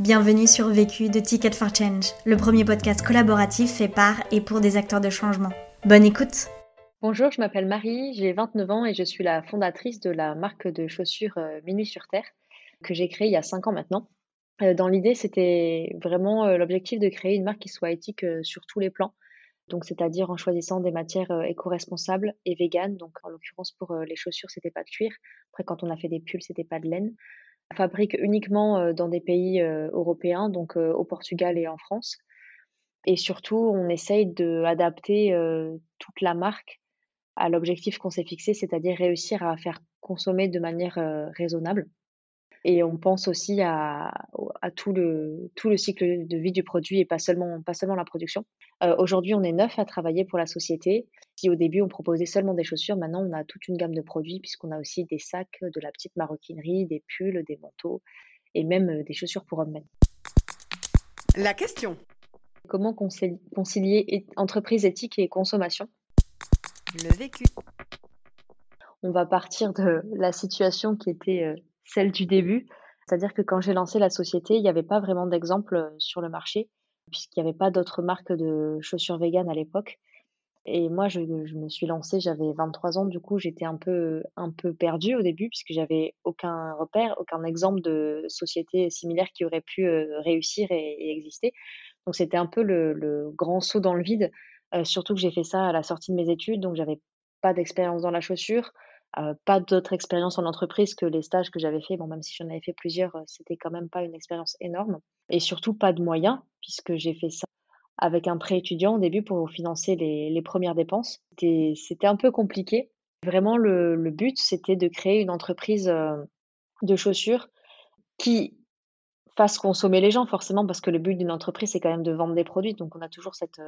Bienvenue sur Vécu de Ticket for Change, le premier podcast collaboratif fait par et pour des acteurs de changement. Bonne écoute Bonjour, je m'appelle Marie, j'ai 29 ans et je suis la fondatrice de la marque de chaussures euh, Minuit sur Terre que j'ai créée il y a 5 ans maintenant. Euh, dans l'idée, c'était vraiment euh, l'objectif de créer une marque qui soit éthique sur tous les plans. Donc, c'est-à-dire en choisissant des matières éco-responsables et véganes. Donc, en l'occurrence, pour les chaussures, c'était pas de cuir. Après, quand on a fait des pulls, c'était pas de laine fabrique uniquement dans des pays européens, donc au Portugal et en France. Et surtout, on essaye d'adapter toute la marque à l'objectif qu'on s'est fixé, c'est-à-dire réussir à faire consommer de manière raisonnable. Et on pense aussi à, à, tout, le, tout le cycle de vie du produit et pas seulement, pas seulement la production. Euh, Aujourd'hui, on est neuf à travailler pour la société. Si au début on proposait seulement des chaussures, maintenant on a toute une gamme de produits puisqu'on a aussi des sacs, de la petite maroquinerie, des pulls, des manteaux et même euh, des chaussures pour hommes. La question. Comment concilier entreprise éthique et consommation? Le vécu. On va partir de la situation qui était euh, celle du début. C'est-à-dire que quand j'ai lancé la société, il n'y avait pas vraiment d'exemple euh, sur le marché, puisqu'il n'y avait pas d'autres marques de chaussures véganes à l'époque. Et moi, je, me suis lancée, j'avais 23 ans, du coup, j'étais un peu, un peu perdue au début, puisque j'avais aucun repère, aucun exemple de société similaire qui aurait pu euh, réussir et, exister. Donc, c'était un peu le, grand saut dans le vide, euh, surtout que j'ai fait ça à la sortie de mes études, donc j'avais pas d'expérience dans la chaussure. Euh, pas d'autres expériences en entreprise que les stages que j'avais fait. Bon, même si j'en avais fait plusieurs, euh, c'était quand même pas une expérience énorme. Et surtout pas de moyens, puisque j'ai fait ça avec un prêt étudiant au début pour financer les, premières dépenses. C'était un peu compliqué. Vraiment, le, but, c'était de créer une entreprise euh, de chaussures qui fasse consommer les gens, forcément, parce que le but d'une entreprise, c'est quand même de vendre des produits. Donc, on a toujours cette,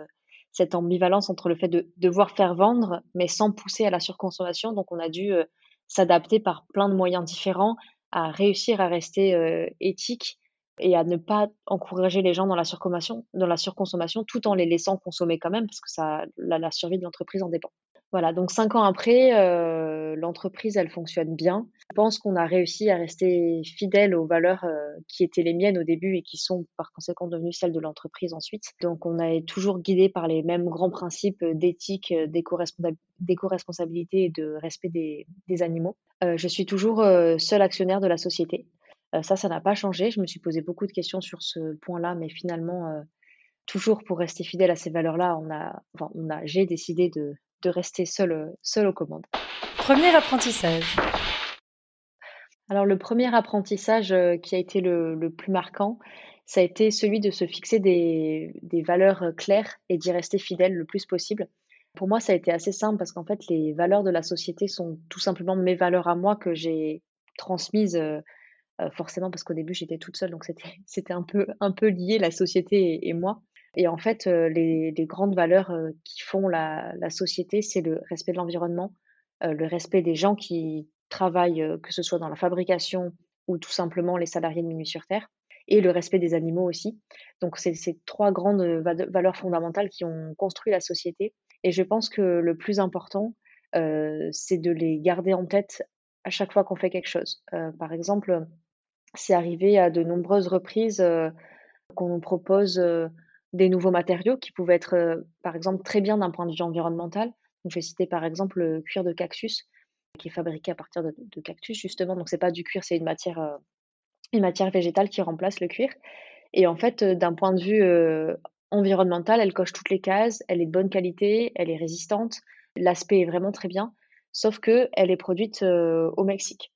cette ambivalence entre le fait de devoir faire vendre, mais sans pousser à la surconsommation. Donc, on a dû euh, s'adapter par plein de moyens différents à réussir à rester euh, éthique et à ne pas encourager les gens dans la surconsommation, dans la surconsommation, tout en les laissant consommer quand même, parce que ça, la survie de l'entreprise en dépend. Voilà, donc cinq ans après, euh, l'entreprise, elle fonctionne bien. Je pense qu'on a réussi à rester fidèle aux valeurs euh, qui étaient les miennes au début et qui sont par conséquent devenues celles de l'entreprise ensuite. Donc on est toujours guidé par les mêmes grands principes d'éthique, d'éco-responsabilité et de respect des, animaux. Euh, je suis toujours seul actionnaire de la société. ça, ça n'a pas changé. Je me suis posé beaucoup de questions sur ce point-là, mais finalement, toujours pour rester fidèle à ces valeurs-là, on a, j'ai décidé de de rester seul, seul aux commandes. Premier apprentissage. Alors le premier apprentissage euh, qui a été le, plus marquant, ça a été celui de se fixer des, valeurs claires et d'y rester fidèle le plus possible. Pour moi, ça a été assez simple parce qu'en fait, les valeurs de la société sont tout simplement mes valeurs à moi que j'ai transmises euh, euh, forcément parce qu'au début, j'étais toute seule, donc c'était un peu, un peu lié la société et moi. Et en fait, les, grandes valeurs qui font la, société, c'est le respect de l'environnement, le respect des gens qui travaillent, que ce soit dans la fabrication ou tout simplement les salariés de Minuit sur Terre, et le respect des animaux aussi. Donc, c'est ces trois grandes valeurs fondamentales qui ont construit la société. Et je pense que le plus important, c'est de les garder en tête à chaque fois qu'on fait quelque chose. par exemple, c'est arrivé à de nombreuses reprises qu'on nous propose des nouveaux matériaux qui pouvaient être, euh, par exemple, très bien d'un point de vue environnemental. Je vais citer par exemple le cuir de cactus, qui est fabriqué à partir de, cactus, justement. Donc, c'est pas du cuir, c'est une matière, euh, végétale qui remplace le cuir. Et en fait, euh, d'un point de vue environnemental, elle coche toutes les cases, elle est de bonne qualité, elle est résistante, l'aspect est vraiment très bien, sauf que elle est produite au Mexique.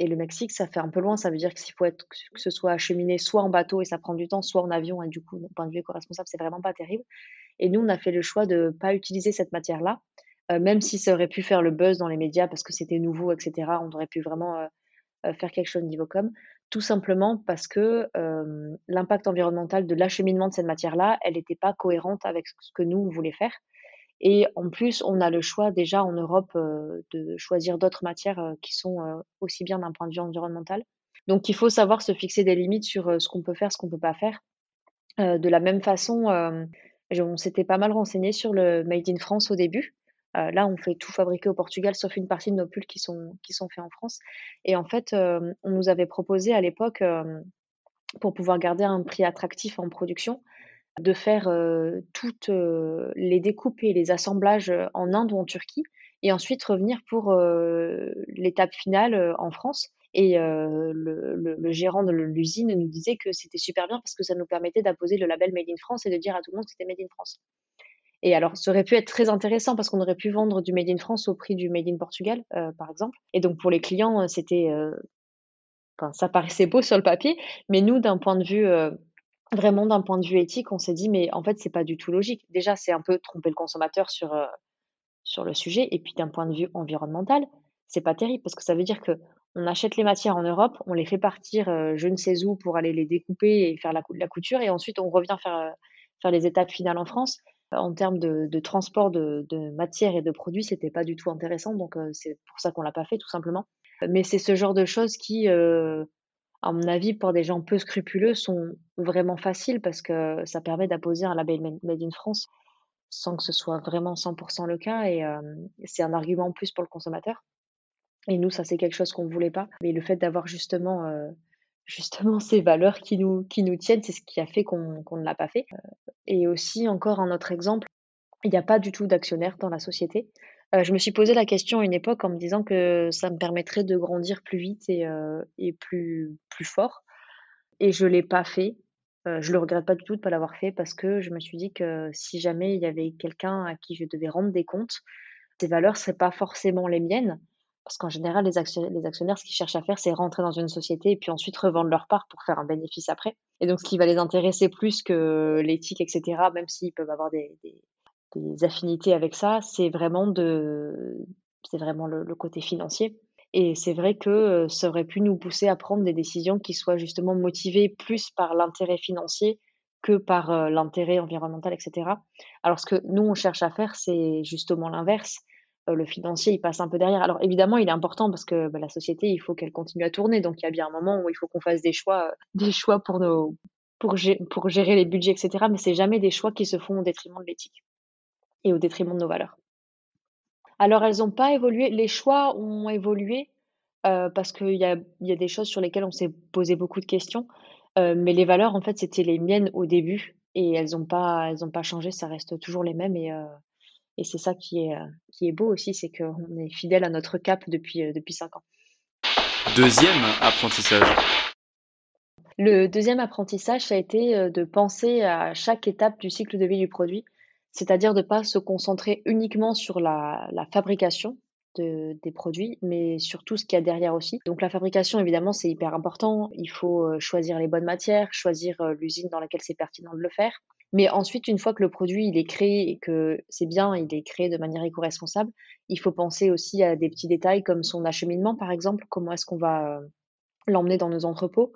Et le Mexique, ça fait un peu loin. Ça veut dire que faut que ce soit acheminé soit en bateau et ça prend du temps, soit en avion, et du coup, d'un point de vue éco-responsable, c'est vraiment pas terrible. Et nous, on a fait le choix de ne pas utiliser cette matière-là, euh, même si ça aurait pu faire le buzz dans les médias parce que c'était nouveau, etc. On aurait pu vraiment euh, euh, faire quelque chose niveau com. Tout simplement parce que l'impact environnemental de l'acheminement de cette matière-là, elle n'était pas cohérente avec ce que nous, on voulait faire. Et en plus, on a le choix déjà en Europe euh, de choisir d'autres matières euh, qui sont euh, aussi bien d'un point de vue environnemental. Donc il faut savoir se fixer des limites sur ce qu'on peut faire, ce qu'on ne peut pas faire. de la même façon, on s'était pas mal renseigné sur le Made in France au début. là, on fait tout fabriquer au Portugal, sauf une partie de nos pulls qui sont, qui sont faits en France. Et en fait, on nous avait proposé à l'époque pour pouvoir garder un prix attractif en production, de faire toutes les découpes et les assemblages en Inde ou en Turquie, et ensuite revenir pour l'étape finale en France. Et le, gérant de l'usine nous disait que c'était super bien parce que ça nous permettait d'apposer le label Made in France et de dire à tout le monde que c'était Made in France. Et alors, ça aurait pu être très intéressant parce qu'on aurait pu vendre du Made in France au prix du Made in Portugal, par exemple. Et donc, pour les clients, c'était ça paraissait beau sur le papier, mais nous, d'un point de vue vraiment d'un point de vue éthique, on s'est dit mais en fait c'est pas du tout logique. Déjà, c'est un peu tromper le consommateur sur euh, sur le sujet, et puis d'un point de vue environnemental, c'est pas terrible parce que ça veut dire que on achète les matières en Europe, on les fait partir euh, je ne sais où pour aller les découper et faire la, couture, et ensuite on revient faire faire les étapes finales en France. En termes de, transport de, de matières et de produits, c'était pas du tout intéressant, donc c'est pour ça qu'on l'a pas fait tout simplement. Mais c'est ce genre de choses qui, euh, à mon avis, pour des gens peu scrupuleux, sont vraiment faciles parce que ça permet d'apposer un label Made in France sans que ce soit vraiment 100% le cas et euh, c'est un argument en plus pour le consommateur. Et nous, ça c'est quelque chose qu'on ne voulait pas. Mais le fait d'avoir justement, euh, justement ces valeurs qui nous, qui nous tiennent, c'est ce qui a fait qu'on qu'on ne l'a pas fait. Et aussi, encore un autre exemple, il n'y a pas du tout d'actionnaire dans la société. Euh, je me suis posé la question à une époque en me disant que ça me permettrait de grandir plus vite et, euh, plus, fort. Et je l'ai pas fait. Euh, je le regrette pas du tout de pas l'avoir fait parce que je me suis dit que si jamais il y avait quelqu'un à qui je devais rendre des comptes, ces valeurs seraient pas forcément les miennes. Parce qu'en général, les actionnaires, ce qu'ils cherchent à faire, c'est rentrer dans une société et puis ensuite revendre leur part pour faire un bénéfice après. Et donc, ce qui va les intéresser plus que l'éthique, etc., même s'ils peuvent avoir des affinités avec ça, c'est vraiment de, c'est vraiment le, côté financier. Et c'est vrai que euh, ça aurait pu nous pousser à prendre des décisions qui soient justement motivées plus par l'intérêt financier que par euh, l'intérêt environnemental, etc. Alors ce que nous, on cherche à faire, c'est justement l'inverse. Euh, le financier, il passe un peu derrière. Alors évidemment, il est important parce que bah, la société, il faut qu'elle continue à tourner. Donc il y a bien un moment où il faut qu'on fasse des choix, des choix pour, nos, pour, pour gérer les budgets, etc. Mais c'est jamais des choix qui se font au détriment de l'éthique et au détriment de nos valeurs. Alors elles n'ont pas évolué, les choix ont évolué euh, parce qu'il y a, y a, des choses sur lesquelles on s'est posé beaucoup de questions, euh, mais les valeurs en fait c'était les miennes au début et elles n'ont pas, elles ont pas changé, ça reste toujours les mêmes et, euh, et c'est ça qui est, qui est beau aussi, c'est qu'on est fidèle à notre cap depuis, depuis cinq ans. Deuxième apprentissage. Le deuxième apprentissage, ça a été de penser à chaque étape du cycle de vie du produit c'est-à-dire de ne pas se concentrer uniquement sur la, fabrication des produits, mais sur tout ce qu'il y a derrière aussi. Donc la fabrication, évidemment, c'est hyper important. Il faut euh, choisir les bonnes matières, choisir euh, l'usine dans laquelle c'est pertinent de le faire. Mais ensuite, une fois que le produit il est créé et que c'est bien, il est créé de manière éco-responsable, il faut penser aussi à des petits détails comme son acheminement, par exemple. Comment est-ce qu'on va euh, l'emmener dans nos entrepôts?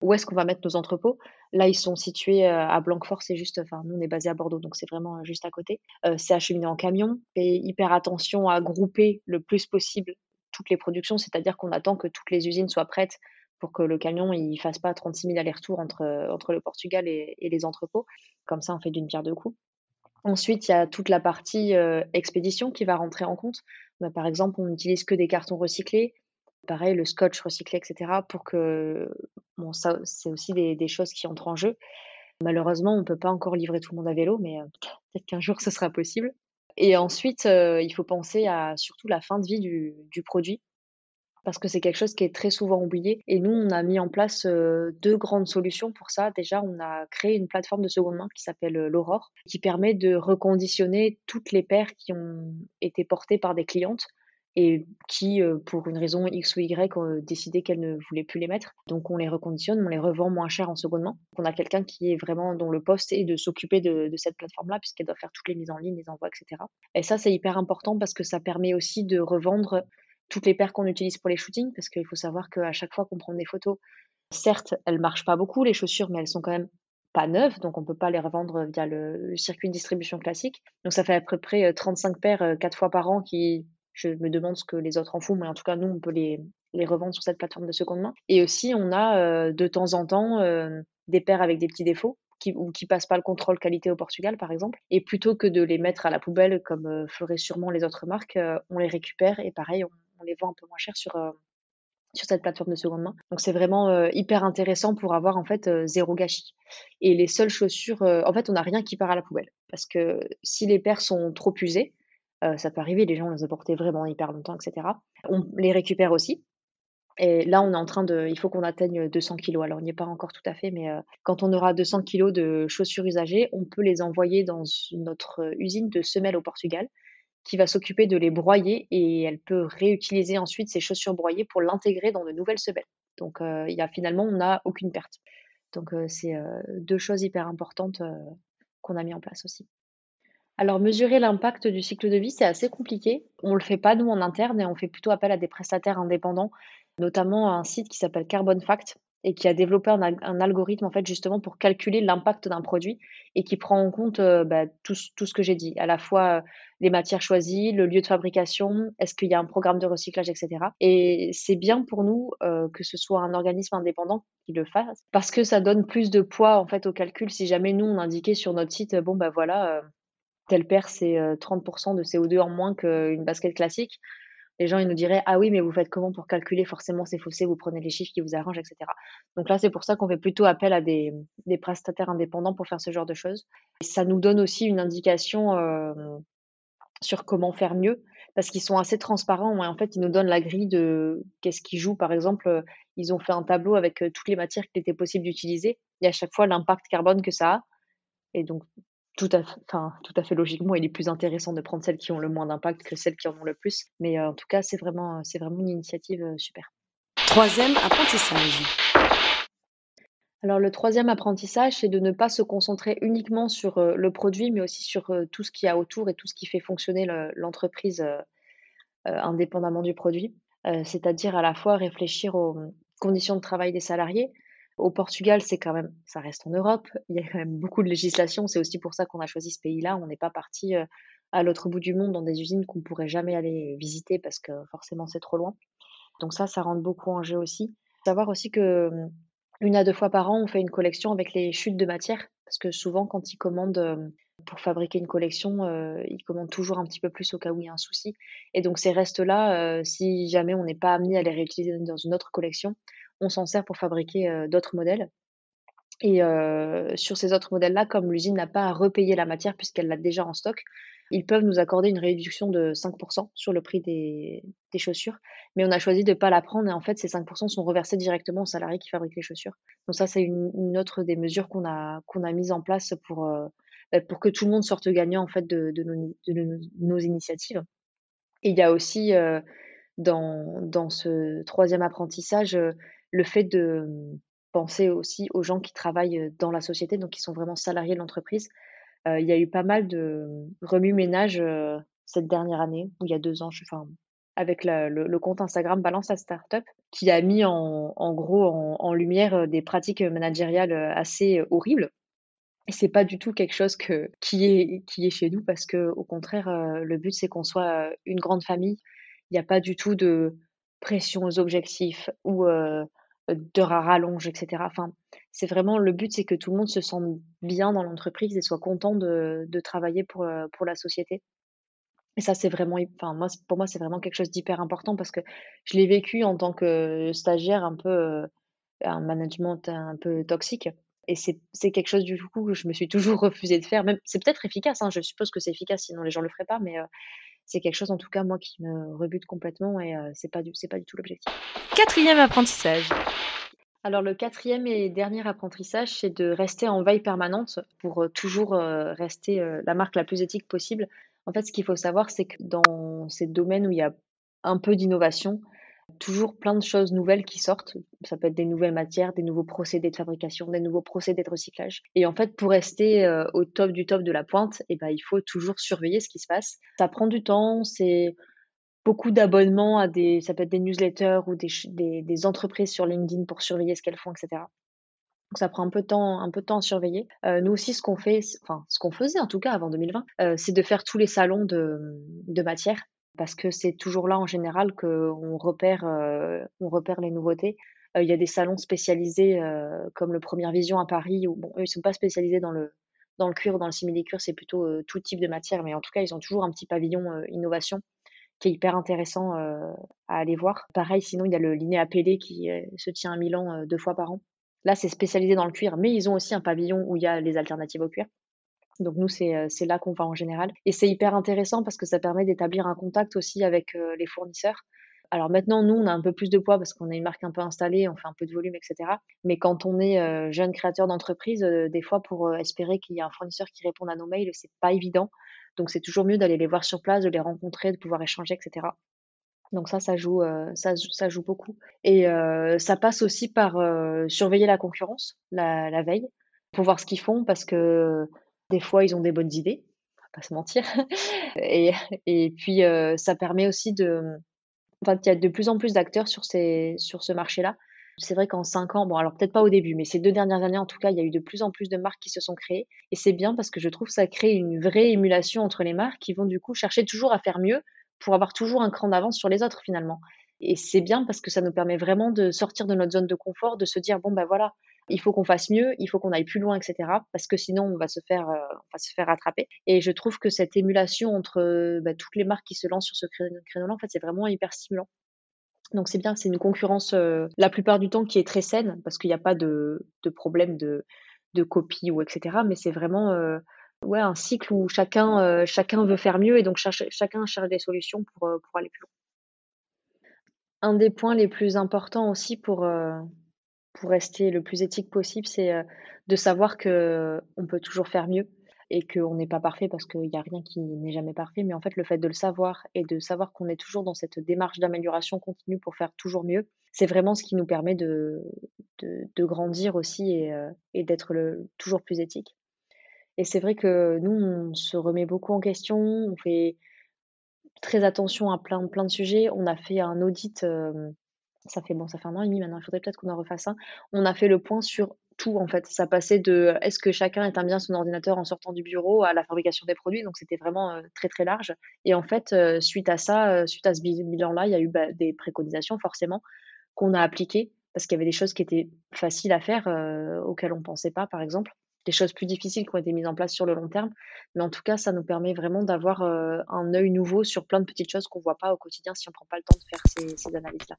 Où est-ce qu'on va mettre nos entrepôts Là, ils sont situés euh, à Blanquefort, c'est juste, enfin, nous, on est basé à Bordeaux, donc c'est vraiment euh, juste à côté. Euh, c'est acheminé en camion. Et hyper attention à grouper le plus possible toutes les productions, c'est-à-dire qu'on attend que toutes les usines soient prêtes pour que le camion ne fasse pas 36 000 allers-retours entre, entre le Portugal et, les entrepôts. Comme ça, on fait d'une pierre deux coups. Ensuite, il y a toute la partie expédition qui va rentrer en compte. Bah, par exemple, on n'utilise que des cartons recyclés pareil, le scotch recyclé, etc. Pour que, c'est aussi des, choses qui entrent en jeu. Malheureusement, on ne peut pas encore livrer tout le monde à vélo, mais euh, peut-être qu'un jour ce sera possible. Et ensuite, euh, il faut penser à surtout la fin de vie du, produit, parce que c'est quelque chose qui est très souvent oublié. Et nous, on a mis en place euh, deux grandes solutions pour ça. Déjà, on a créé une plateforme de seconde main qui s'appelle l'Aurore, qui permet de reconditionner toutes les paires qui ont été portées par des clientes et qui, euh, pour une raison X ou Y, ont euh, décidé qu'elles ne voulaient plus les mettre. Donc on les reconditionne, on les revend moins cher en second main. On a quelqu'un qui est vraiment dont le poste est de s'occuper de, cette plateforme-là, puisqu'elle doit faire toutes les mises en ligne, les envois, etc. Et ça, c'est hyper important parce que ça permet aussi de revendre toutes les paires qu'on utilise pour les shootings, parce qu'il faut savoir qu'à chaque fois qu'on prend des photos, certes, elles marchent pas beaucoup, les chaussures, mais elles sont quand même pas neuves, donc on peut pas les revendre via le, circuit de distribution classique. Donc ça fait à peu près 35 euh, paires quatre fois par an qui je me demande ce que les autres en font, mais en tout cas, nous, on peut les, revendre sur cette plateforme de seconde main. Et aussi, on a euh, de temps en temps euh, des paires avec des petits défauts qui, ou qui passent pas le contrôle qualité au Portugal, par exemple. Et plutôt que de les mettre à la poubelle, comme euh, feraient sûrement les autres marques, on les récupère et pareil, on, les vend un peu moins cher sur, sur cette plateforme de seconde main. Donc c'est vraiment hyper intéressant pour avoir en fait zéro gâchis. Et les seules chaussures, en fait, on n'a rien qui part à la poubelle parce que si les paires sont trop usées, ça peut arriver, les gens les ont portées vraiment hyper longtemps, etc. On les récupère aussi. Et là, on est en train de, il faut qu'on atteigne 200 kilos. Alors, on n'y est pas encore tout à fait, mais quand on aura 200 kilos de chaussures usagées, on peut les envoyer dans notre usine de semelles au Portugal qui va s'occuper de les broyer et elle peut réutiliser ensuite ces chaussures broyées pour l'intégrer dans de nouvelles semelles. Donc il y a finalement on n'a aucune perte. Donc c'est deux choses hyper importantes qu'on a mis en place aussi. Alors mesurer l'impact du cycle de vie, c'est assez compliqué. On le fait pas nous en interne et on fait plutôt appel à des prestataires indépendants, notamment un site qui s'appelle Carbon Fact et qui a développé un, algorithme en fait justement pour calculer l'impact d'un produit et qui prend en compte euh, bah, tout, ce que j'ai dit, à la fois euh, les matières choisies, le lieu de fabrication, est-ce qu'il y a un programme de recyclage, etc. Et c'est bien pour nous euh, que ce soit un organisme indépendant qui le fasse parce que ça donne plus de poids en fait au calcul. Si jamais nous on indiquait sur notre site, bon bah voilà, telle paire c'est 30% de CO2 en moins qu'une basket classique. Les gens ils nous diraient ah oui mais vous faites comment pour calculer forcément ces fossés vous prenez les chiffres qui vous arrangent etc donc là c'est pour ça qu'on fait plutôt appel à des, prestataires indépendants pour faire ce genre de choses. Ça nous donne aussi une indication euh, sur comment faire mieux parce qu'ils sont assez transparents et en fait ils nous donnent la grille de qu'est-ce qu'ils jouent. Par exemple ils ont fait un tableau avec euh, toutes les matières qu'il était possible d'utiliser et à chaque fois l'impact carbone que ça a. Et donc tout à, enfin, tout à fait logiquement, il est plus intéressant de prendre celles qui ont le moins d'impact que celles qui en ont le plus. Mais euh, en tout cas, c'est vraiment, c'est vraiment une initiative euh, super. Troisième apprentissage. Alors le troisième apprentissage, c'est de ne pas se concentrer uniquement sur euh, le produit, mais aussi sur tout ce qu'il y a autour et tout ce qui fait fonctionner l'entreprise indépendamment du produit. C'est-à-dire à la fois réfléchir aux conditions de travail des salariés, au Portugal, c'est quand même, ça reste en Europe, il y a quand même beaucoup de législation. C'est aussi pour ça qu'on a choisi ce pays-là. On n'est pas parti euh, à l'autre bout du monde dans des usines qu'on pourrait jamais aller visiter parce que forcément c'est trop loin. Donc ça, ça rentre beaucoup en jeu aussi. Savoir aussi que une à deux fois par an, on fait une collection avec les chutes de matière parce que souvent quand ils commandent hum, pour fabriquer une collection, euh, ils commandent toujours un petit peu plus au cas où il y a un souci. Et donc ces restes-là, euh, si jamais on n'est pas amené à les réutiliser dans une autre collection, on s'en sert pour fabriquer d'autres modèles. Et sur ces autres modèles-là, comme l'usine n'a pas à repayer la matière puisqu'elle l'a déjà en stock, ils peuvent nous accorder une réduction de 5% sur le prix des, chaussures. Mais on a choisi de ne pas la prendre et en fait, ces 5% sont reversés directement aux salariés qui fabriquent les chaussures. Donc ça, c'est une, autre des mesures qu'on a, qu'on a mises en place pour, bah, pour que tout le monde sorte gagnant en fait de, nos, initiatives. Et il y a aussi dans, dans ce troisième apprentissage le fait de mmh, penser aussi aux gens qui travaillent dans la société, donc qui sont vraiment salariés de l'entreprise. il y a eu pas mal de mmh, remue-ménage cette dernière année, ou il y a deux ans, enfin, avec le, compte Instagram Balance à Startup, qui a mis en, gros en, lumière des pratiques managériales assez horribles. Et c'est pas du tout quelque chose que, qui, est, qui est chez nous, parce que au contraire, le but c'est qu'on soit une grande famille. Il n'y a pas du tout de pression aux objectifs ou de rallonge, etc. Enfin, c'est vraiment le but, c'est que tout le monde se sente bien dans l'entreprise et soit content de, travailler pour, euh, pour la société. Et ça, c'est vraiment, enfin, moi, pour moi, c'est vraiment quelque chose d'hyper important parce que je l'ai vécu en tant que stagiaire, un peu, euh, un management un peu toxique. Et c'est quelque chose du coup que je me suis toujours refusé de faire. C'est peut-être efficace, hein, je suppose que c'est efficace, sinon les gens le feraient pas, mais euh, c'est quelque chose en tout cas moi qui me rebute complètement et c'est pas du c'est pas du tout l'objectif. Quatrième apprentissage. Alors le quatrième et dernier apprentissage, c'est de rester en veille permanente pour toujours rester la marque la plus éthique possible. En fait, ce qu'il faut savoir, c'est que dans ces domaines où il y a un peu d'innovation, toujours plein de choses nouvelles qui sortent. Ça peut être des nouvelles matières, des nouveaux procédés de fabrication, des nouveaux procédés de recyclage. Et en fait, pour rester euh, au top du top de la pointe, eh ben, il faut toujours surveiller ce qui se passe. Ça prend du temps, c'est beaucoup d'abonnements à des, ça peut être des newsletters ou des, entreprises sur LinkedIn pour surveiller ce qu'elles font, etc. Donc ça prend un peu de temps, un peu de temps à surveiller. Euh, nous aussi, ce qu'on fait, enfin ce qu'on faisait en tout cas avant 2020, euh, c'est de faire tous les salons de, de matière parce que c'est toujours là en général qu'on repère, euh, on repère les nouveautés. Euh, il y a des salons spécialisés euh, comme le Première Vision à Paris, où ils sont pas spécialisés dans le, cuir ou dans le simili-cuir, c'est plutôt tout type de matière, mais en tout cas, ils ont toujours un petit pavillon innovation qui est hyper intéressant à aller voir. Pareil, sinon, il y a le Linéa Pelé qui se tient à Milan deux fois par an. Là, c'est spécialisé dans le cuir, mais ils ont aussi un pavillon où il y a les alternatives au cuir. Donc nous, c'est là qu'on va en général. Et c'est hyper intéressant parce que ça permet d'établir un contact aussi avec les fournisseurs. Alors maintenant, nous, on a un peu plus de poids parce qu'on est une marque un peu installée, on fait un peu de volume, etc. Mais quand on est jeune créateur d'entreprise, des fois, pour espérer qu'il y ait un fournisseur qui réponde à nos mails, c'est pas évident. Donc c'est toujours mieux d'aller les voir sur place, de les rencontrer, de pouvoir échanger, etc. Donc ça, ça joue, ça, ça, joue beaucoup. Et ça passe aussi par surveiller la concurrence la, veille, pour voir ce qu'ils font, parce que des fois, ils ont des bonnes idées, on pas se mentir. et, puis, ça permet aussi de... Enfin, il y a de plus en plus d'acteurs sur, sur ce marché-là. C'est vrai qu'en cinq ans, bon alors peut-être pas au début, mais ces deux dernières années en tout cas, il y a eu de plus en plus de marques qui se sont créées. Et c'est bien parce que je trouve que ça crée une vraie émulation entre les marques qui vont du coup chercher toujours à faire mieux pour avoir toujours un cran d'avance sur les autres finalement. Et c'est bien parce que ça nous permet vraiment de sortir de notre zone de confort, de se dire bon ben voilà, il faut qu'on fasse mieux, il faut qu'on aille plus loin, etc. Parce que sinon on va se faire, euh, on va se faire rattraper. Et je trouve que cette émulation entre bah, toutes les marques qui se lancent sur ce créneau-là, en fait, c'est vraiment hyper stimulant. Donc c'est bien, c'est une concurrence euh, la plupart du temps qui est très saine parce qu'il n'y a pas de, de problème de, de, copie ou etc. Mais c'est vraiment euh, ouais, un cycle où chacun, euh, chacun veut faire mieux et donc chacun cherche des solutions pour, pour aller plus loin. Un des points les plus importants aussi pour, pour rester le plus éthique possible, c'est de savoir que on peut toujours faire mieux et qu'on n'est pas parfait parce qu'il n'y a rien qui n'est jamais parfait. Mais en fait, le fait de le savoir et de savoir qu'on est toujours dans cette démarche d'amélioration continue pour faire toujours mieux, c'est vraiment ce qui nous permet de, de, grandir aussi et, euh, et d'être toujours plus éthique. Et c'est vrai que nous, on se remet beaucoup en question, on fait très attention à plein, plein de sujets. On a fait un audit, euh, ça fait bon, ça fait un an et demi maintenant, il faudrait peut-être qu'on en refasse un. On a fait le point sur tout en fait. Ça passait de est-ce que chacun éteint bien son ordinateur en sortant du bureau à la fabrication des produits? Donc c'était vraiment euh, très très large. Et en fait, euh, suite à ça, suite à ce bilan-là, il y a eu bah, des préconisations forcément qu'on a appliquées parce qu'il y avait des choses qui étaient faciles à faire auxquelles on ne pensait pas, par exemple. Des choses plus difficiles qui ont été mises en place sur le long terme. Mais en tout cas, ça nous permet vraiment d'avoir un œil nouveau sur plein de petites choses qu'on ne voit pas au quotidien si on ne prend pas le temps de faire ces, ces analyses-là.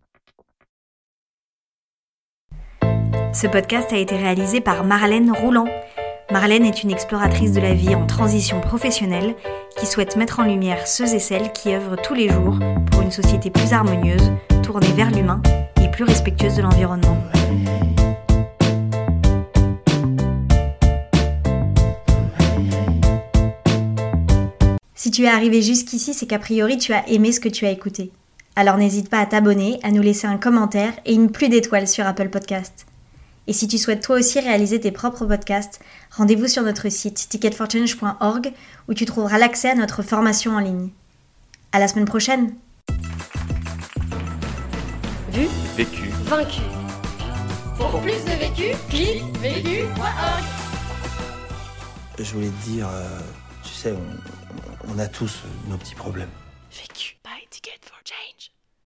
Ce podcast a été réalisé par Marlène Rouland. Marlène est une exploratrice de la vie en transition professionnelle qui souhaite mettre en lumière ceux et celles qui œuvrent tous les jours pour une société plus harmonieuse, tournée vers l'humain et plus respectueuse de l'environnement. Si tu es arrivé jusqu'ici, c'est qu'a priori tu as aimé ce que tu as écouté. Alors n'hésite pas à t'abonner, à nous laisser un commentaire et une pluie d'étoiles sur Apple Podcast. Et si tu souhaites toi aussi réaliser tes propres podcasts, rendez-vous sur notre site ticketforchange.org où tu trouveras l'accès à notre formation en ligne. À la semaine prochaine. Vu, vécu, vaincu. Pour plus de vécu, clique vécu.org. Je voulais te dire, euh, tu sais, on, on a tous nos petits problèmes. Vécu by Ticket for Jane.